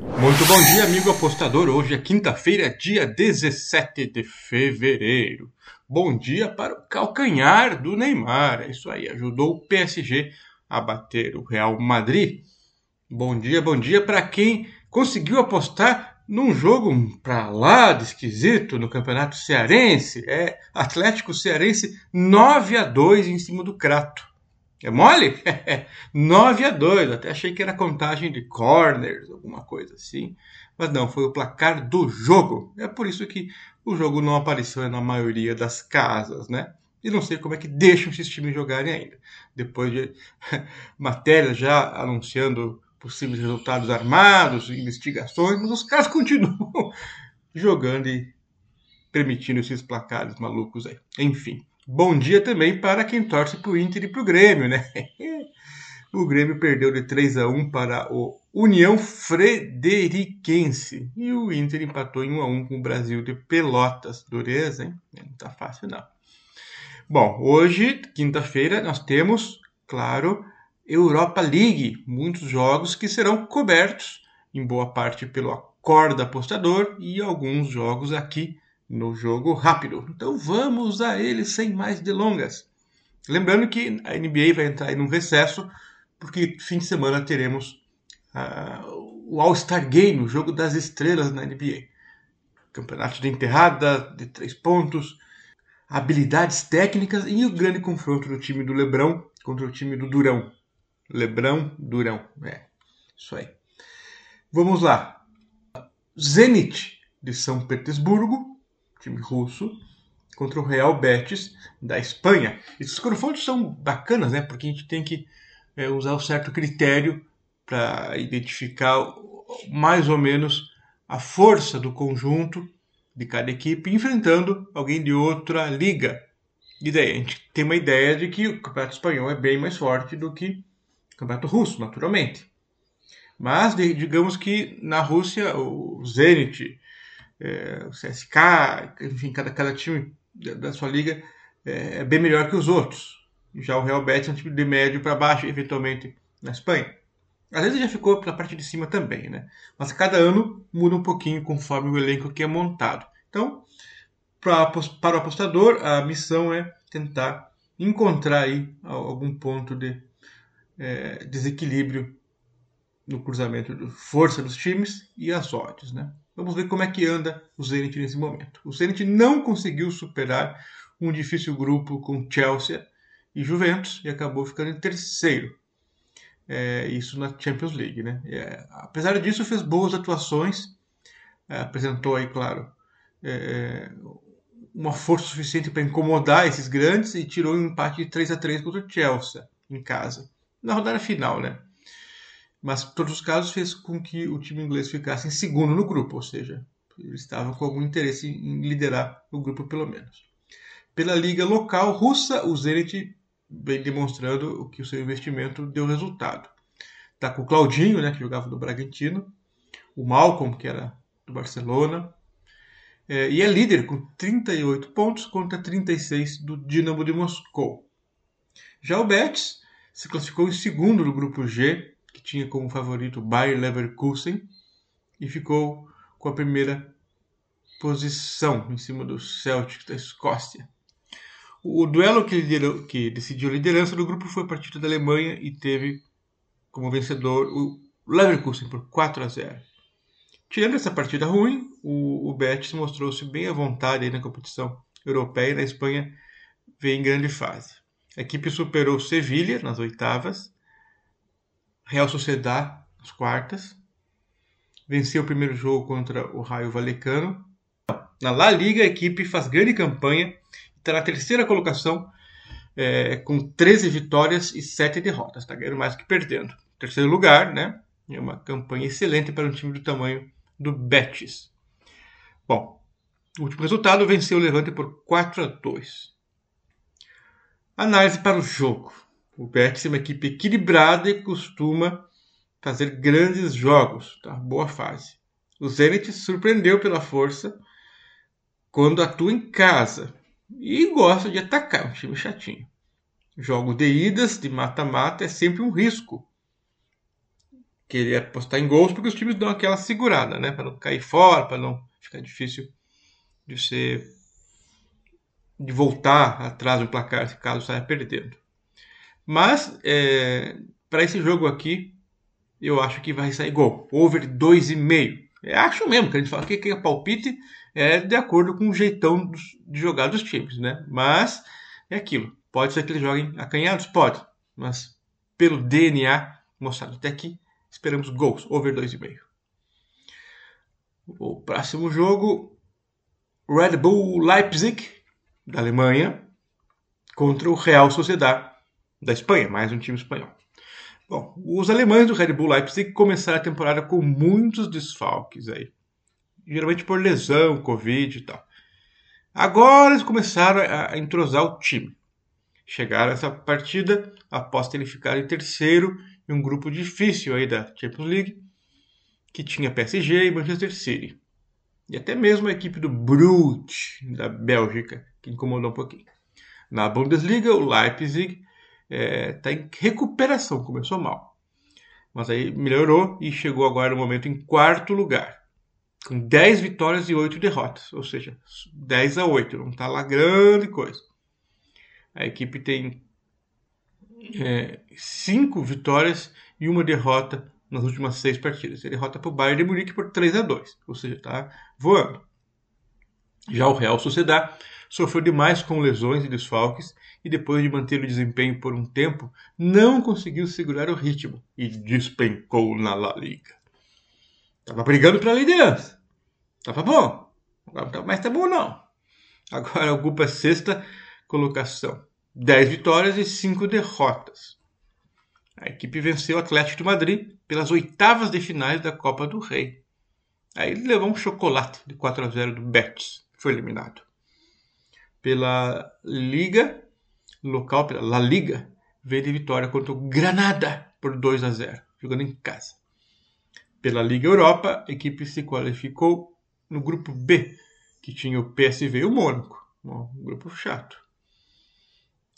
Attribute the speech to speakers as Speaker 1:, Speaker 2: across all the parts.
Speaker 1: Muito bom dia, amigo apostador. Hoje é quinta-feira, dia 17 de fevereiro. Bom dia para o calcanhar do Neymar. É isso aí, ajudou o PSG a bater o Real Madrid. Bom dia, bom dia para quem conseguiu apostar num jogo pra lá de esquisito no Campeonato Cearense. É Atlético Cearense 9 a 2 em cima do Crato. É mole? 9 a 2. Até achei que era contagem de corners, alguma coisa assim. Mas não, foi o placar do jogo. É por isso que o jogo não apareceu na maioria das casas, né? E não sei como é que deixam esses times jogarem ainda. Depois de matérias já anunciando possíveis resultados armados, investigações, mas os caras continuam jogando e permitindo esses placares malucos aí. Enfim. Bom dia também para quem torce para o Inter e para o Grêmio, né? O Grêmio perdeu de 3 a 1 para o União Frederiquense. E o Inter empatou em 1 a 1 com o Brasil de Pelotas. Dureza, hein? Não tá fácil, não. Bom, hoje, quinta-feira, nós temos, claro, Europa League. Muitos jogos que serão cobertos, em boa parte, pelo Acorda Apostador e alguns jogos aqui no jogo rápido. Então vamos a ele sem mais delongas. Lembrando que a NBA vai entrar em um recesso, porque fim de semana teremos uh, o All-Star Game, o jogo das estrelas na NBA. Campeonato de enterrada, de três pontos, habilidades técnicas e o grande confronto do time do Lebrão contra o time do Durão. Lebrão, Durão. É, isso aí. Vamos lá. Zenit de São Petersburgo time russo, contra o Real Betis da Espanha. Esses confrontos são bacanas, né? Porque a gente tem que é, usar um certo critério para identificar mais ou menos a força do conjunto de cada equipe enfrentando alguém de outra liga. E daí a gente tem uma ideia de que o campeonato espanhol é bem mais forte do que o campeonato russo, naturalmente. Mas digamos que na Rússia o Zenit, é, o CSK, enfim, cada, cada time da, da sua liga é, é, bem melhor que os outros. Já o Real Betis é um time de médio para baixo, eventualmente, na Espanha. Às vezes já ficou pela parte de cima também, né? Mas cada ano muda um pouquinho conforme o elenco que é montado. Então, pra, para o apostador, a missão é tentar encontrar aí algum ponto de é, desequilíbrio no cruzamento de força dos times e as odds, né? Vamos ver como é que anda o Zenit nesse momento. O Zenit não conseguiu superar um difícil grupo com Chelsea e Juventus e acabou ficando em terceiro. É, isso na Champions League, né? É, apesar disso, fez boas atuações, é, apresentou aí, claro, é, uma força suficiente para incomodar esses grandes e tirou um empate de 3 a 3 contra o Chelsea em casa. Na rodada final, né? Mas em todos os casos fez com que o time inglês ficasse em segundo no grupo, ou seja, ele estava com algum interesse em liderar o grupo pelo menos. Pela liga local russa, o Zenit vem demonstrando que o seu investimento deu resultado. Está com o Claudinho, né, que jogava no Bragantino, o Malcolm, que era do Barcelona, é, e é líder com 38 pontos contra 36 do Dinamo de Moscou. Já o Betis se classificou em segundo no grupo G que tinha como favorito Bayer Leverkusen e ficou com a primeira posição em cima do Celtic da Escócia. O, duelo que, liderou, que, decidiu a liderança do grupo foi a partida da Alemanha e teve como vencedor o Leverkusen por 4 a 0. Tirando essa partida ruim, o, o Betis mostrou-se bem à vontade na competição europeia e na Espanha veio em grande fase. A equipe superou Sevilha nas oitavas Real Sociedad nas quartas. Venceu o primeiro jogo contra o Raio Valecano. Na La Liga, a equipe faz grande campanha. Está na terceira colocação, é, com 13 vitórias e 7 derrotas. Está ganhando mais que perdendo. Terceiro lugar, né? É uma campanha excelente para um time do tamanho do Betis. Bom, último resultado venceu o Levante por 4 a 2. Análise para o jogo. O Betis é uma equipe equilibrada e costuma fazer grandes jogos, tá? boa fase. O Zenit surpreendeu pela força quando atua em casa e gosta de atacar, um time chatinho. Jogo de idas, de mata-mata, é sempre um risco. querer apostar em gols, porque os times dão aquela segurada, né? Para não cair fora, para não ficar difícil de ser de voltar atrás do placar caso saia perdendo. Mas é, para esse jogo aqui, eu acho que vai sair gol. Over 2,5. Eu acho mesmo que a gente fala que, que é palpite é de acordo com o jeitão dos, de jogar dos times, né? Mas é aquilo. Pode ser que eles joguem acanhados? Pode. Mas pelo DNA mostrado até aqui, esperamos gols. Over 2,5. O próximo jogo, Red Bull Leipzig, da Alemanha, contra o Real Sociedad, da Espanha, mais um time espanhol. Bom, os alemães do Red Bull Leipzig começaram a temporada com muitos desfalques aí. Geralmente por lesão, Covid e tal. Agora eles começaram a entrosar o time. Chegaram a essa partida após terem ficado em terceiro em um grupo difícil aí da Champions League, que tinha PSG e Manchester City. E até mesmo a equipe do Brugge, da Bélgica, que incomodou um pouquinho. Na Bundesliga, o Leipzig está é, tá em recuperação, começou mal. Mas aí melhorou e chegou agora no momento em quarto lugar, com 10 vitórias e 8 derrotas, ou seja, 10 a 8, não está lá grande coisa. A equipe tem é, 5 vitórias e uma derrota nas últimas seis partidas. Ele derrota para o Bayern de Munique por 3 a 2, ou seja, está voando. Já o Real Sociedad sofreu demais com lesões e desfalques e depois de manter o desempenho por um tempo, não conseguiu segurar o ritmo e despencou na La Liga. Tava brigando pela liderança. Tava bom. Tá mais tá bom não. Agora ocupa a sexta colocação. 10 vitórias e 5 derrotas. A equipe venceu o Atlético de Madrid pelas oitavas de finais da Copa do Rei. Aí ele levou um chocolate de 4 a 0 do Betis. Foi eliminado. Pela Liga, local pela La Liga, veio de vitória contra o Granada por 2 a 0, jogando em casa. Pela Liga Europa, a equipe se qualificou no grupo B, que tinha o PSV e o Mônaco, um grupo chato.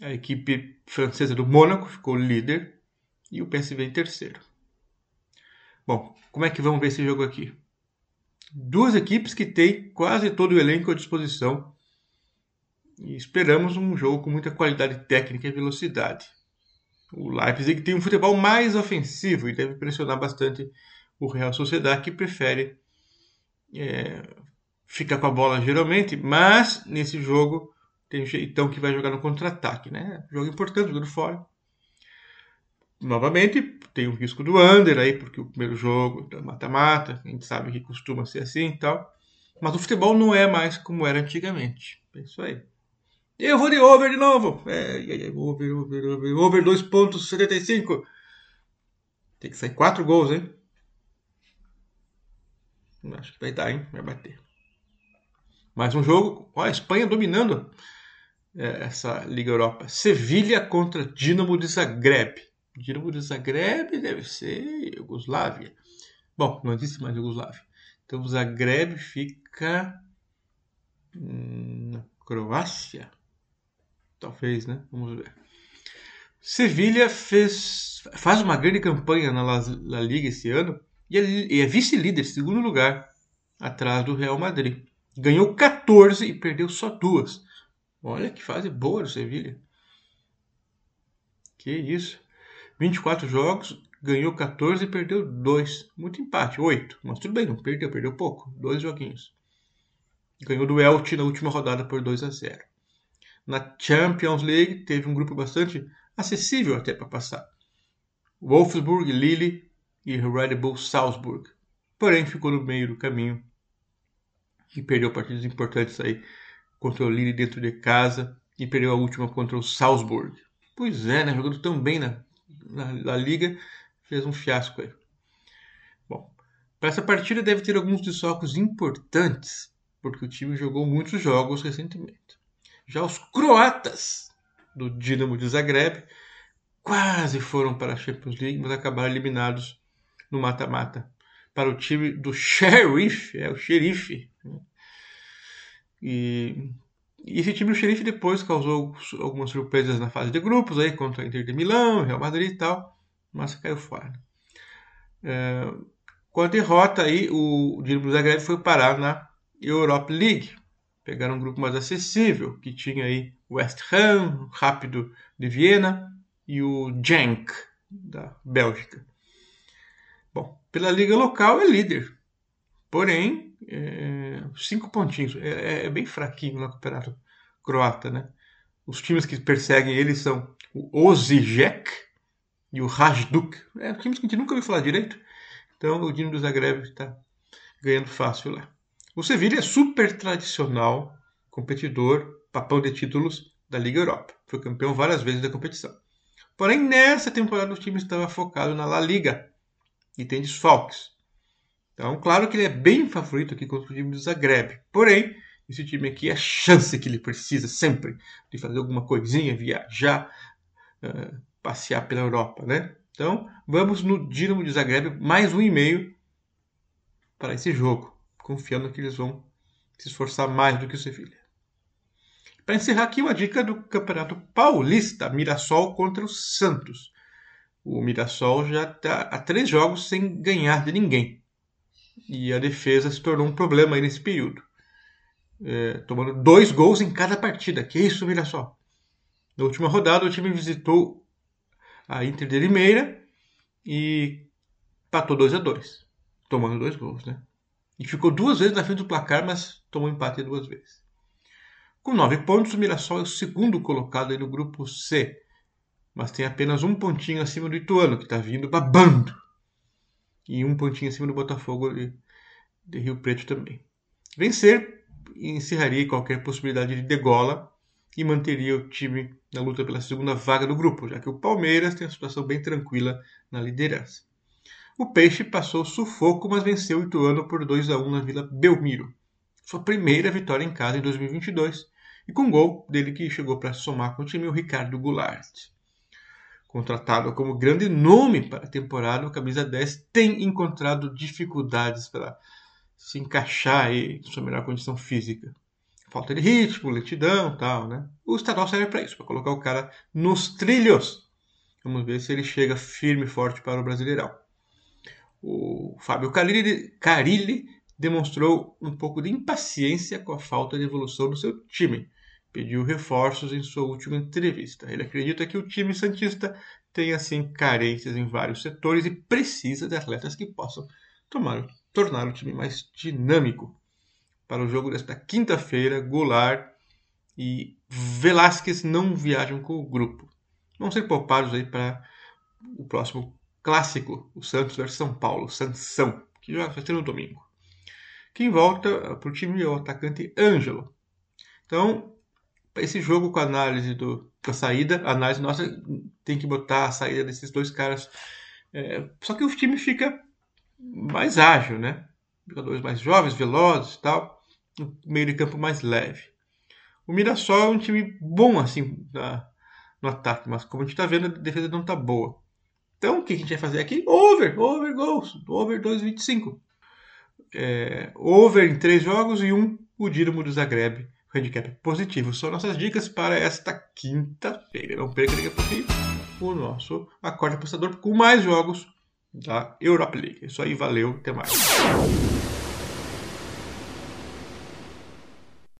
Speaker 1: A equipe francesa do Mônaco ficou líder e o PSV em terceiro. Bom, como é que vamos ver esse jogo aqui? Duas equipes que têm quase todo o elenco à disposição e esperamos um jogo com muita qualidade técnica e velocidade. O Leipzig tem um futebol mais ofensivo e deve pressionar bastante o Real Sociedade, que prefere é, ficar com a bola geralmente, mas nesse jogo tem um jeitão que vai jogar no contra-ataque, né? Jogo importante, jogando fora. Novamente, tem o risco do under aí, porque o primeiro jogo é mata-mata, a gente sabe que costuma ser assim e tal. Mas o futebol não é mais como era antigamente. É isso aí. Eu vou de over de novo. É, over, over, over. Over 2.75. Tem que sair 4 gols, hein? Acho que vai dar, hein? Vai bater. Mais um jogo. Ó, a Espanha dominando é, essa Liga Europa. Sevilha contra Dinamo de Zagreb. Dinamo de Zagreb deve ser Yugoslávia. Bom, não existe mais Yugoslávia. Então Zagreb fica hum, na Croácia. Talvez, né? Vamos ver. Sevilha fez, faz uma grande campanha na La, Liga esse ano e é, é vice-líder, segundo lugar, atrás do Real Madrid. Ganhou 14 e perdeu só duas. Olha que fase boa do Sevilha. Que isso. 24 jogos, ganhou 14 e perdeu 2. Muito empate, 8. Mas tudo bem, não perdeu, perdeu pouco. Dois joguinhos. Ganhou do Elche na última rodada por 2 a 0. Na Champions League teve um grupo bastante acessível até para passar. Wolfsburg, Lille e Red Bull Salzburg. Porém ficou no meio do caminho e perdeu partidas importantes aí contra o Lille dentro de casa e perdeu a última contra o Salzburg. Pois é, né? Jogando tão bem na, na, na liga, fez um fiasco aí. Bom, para essa partida deve ter alguns desfalques importantes, porque o time jogou muitos jogos recentemente. Já os croatas do Dinamo de Zagreb quase foram para a Champions League, mas acabaram eliminados no mata-mata para o time do Sheriff, é o Xerife. E, e esse time do Xerife depois causou algumas surpresas na fase de grupos aí contra a Inter de Milão, Real Madrid e tal, mas caiu fora. É, com a derrota aí, o Dinamo Zagreb foi parar na Europa League. Pegaram um grupo mais acessível, que tinha aí West Ham, Rápido de Viena e o Genk da Bélgica. Bom, pela liga local é líder, porém é, cinco pontinhos é, é, bem fraquinho no campeonato croata, né? Os times que perseguem ele são o Osijek e o Rajduk. É times que a gente nunca ouviu falar direito. Então o Dinamo do Zagreb está ganhando fácil lá. O Sevilla é super tradicional, competidor, papão de títulos da Liga Europa. Foi campeão várias vezes da competição. Porém, nessa temporada o time estava focado na La Liga e tem desfalques. Então, claro que ele é bem favorito aqui contra o time do Zagreb. Porém, esse time aqui é a chance que ele precisa sempre de fazer alguma coisinha, viajar, uh, passear pela Europa, né? Então, vamos no Dinamo de Zagreb, mais um e meio para esse jogo, confiando que eles vão se esforçar mais do que o Sevilha. Para encerrar aqui, uma dica do Campeonato Paulista, Mirassol contra o Santos. O Mirassol já está há três jogos sem ganhar de ninguém. E a defesa se tornou um problema aí nesse período. É, tomando dois gols em cada partida. Que isso, Mirassol? Na última rodada, o time visitou a Inter de Limeira e patou 2 a 2 tomando dois gols, né? E ficou duas vezes na frente do placar, mas tomou empate duas vezes. Com nove pontos, o Mirassol é o segundo colocado no grupo C, mas tem apenas um pontinho acima do Ituano, que está vindo babando, e um pontinho acima do Botafogo de, de Rio Preto também. Vencer encerraria qualquer possibilidade de degola e manteria o time na luta pela segunda vaga do grupo, já que o Palmeiras tem uma situação bem tranquila na liderança. O Peixe passou sufoco, mas venceu o Ituano por 2 a 1 na Vila Belmiro. Sua primeira vitória em casa em 2022 e com gol dele que chegou para somar com o time o Ricardo Goulart. Contratado como grande nome para a temporada, o camisa 10 tem encontrado dificuldades para se encaixar aí em sua melhor condição física. Falta de ritmo, lentidão tal, né? O estadual serve para isso, para colocar o cara nos trilhos. Vamos ver se ele chega firme e forte para o Brasileirão. O Fábio Carilli, demonstrou um pouco de impaciência com a falta de evolução do seu time pediu reforços em sua última entrevista. Ele acredita que o time Santista tem assim carências em vários setores e precisa de atletas que possam tomar, tornar o time mais dinâmico. Para o jogo desta quinta-feira, Goulart e Velasquez não viajam com o grupo. Vão ser poupados aí para o próximo clássico, o Santos versus São Paulo, Sansão, que já vai ser no domingo. Quem volta para o time é o atacante Ângelo. Então, esse jogo com a análise do, da saída, a análise nossa tem que botar a saída desses dois caras. É, só que o time fica mais ágil, né? Jogadores mais jovens, velozes e tal. Meio de campo mais leve. O Mirassol é um time bom, assim, na, no ataque, mas como a gente está vendo, a defesa não está boa. Então, o que a gente vai fazer aqui? Over, over gols, over 2,25. É, over em três jogos e um, o Dinamo do Zagreb handicap positivo. São nossas dicas para esta quinta-feira. Não perca daqui a pouquinho o nosso Acorde Apostador com mais jogos da Europa League. Isso aí, valeu, até mais.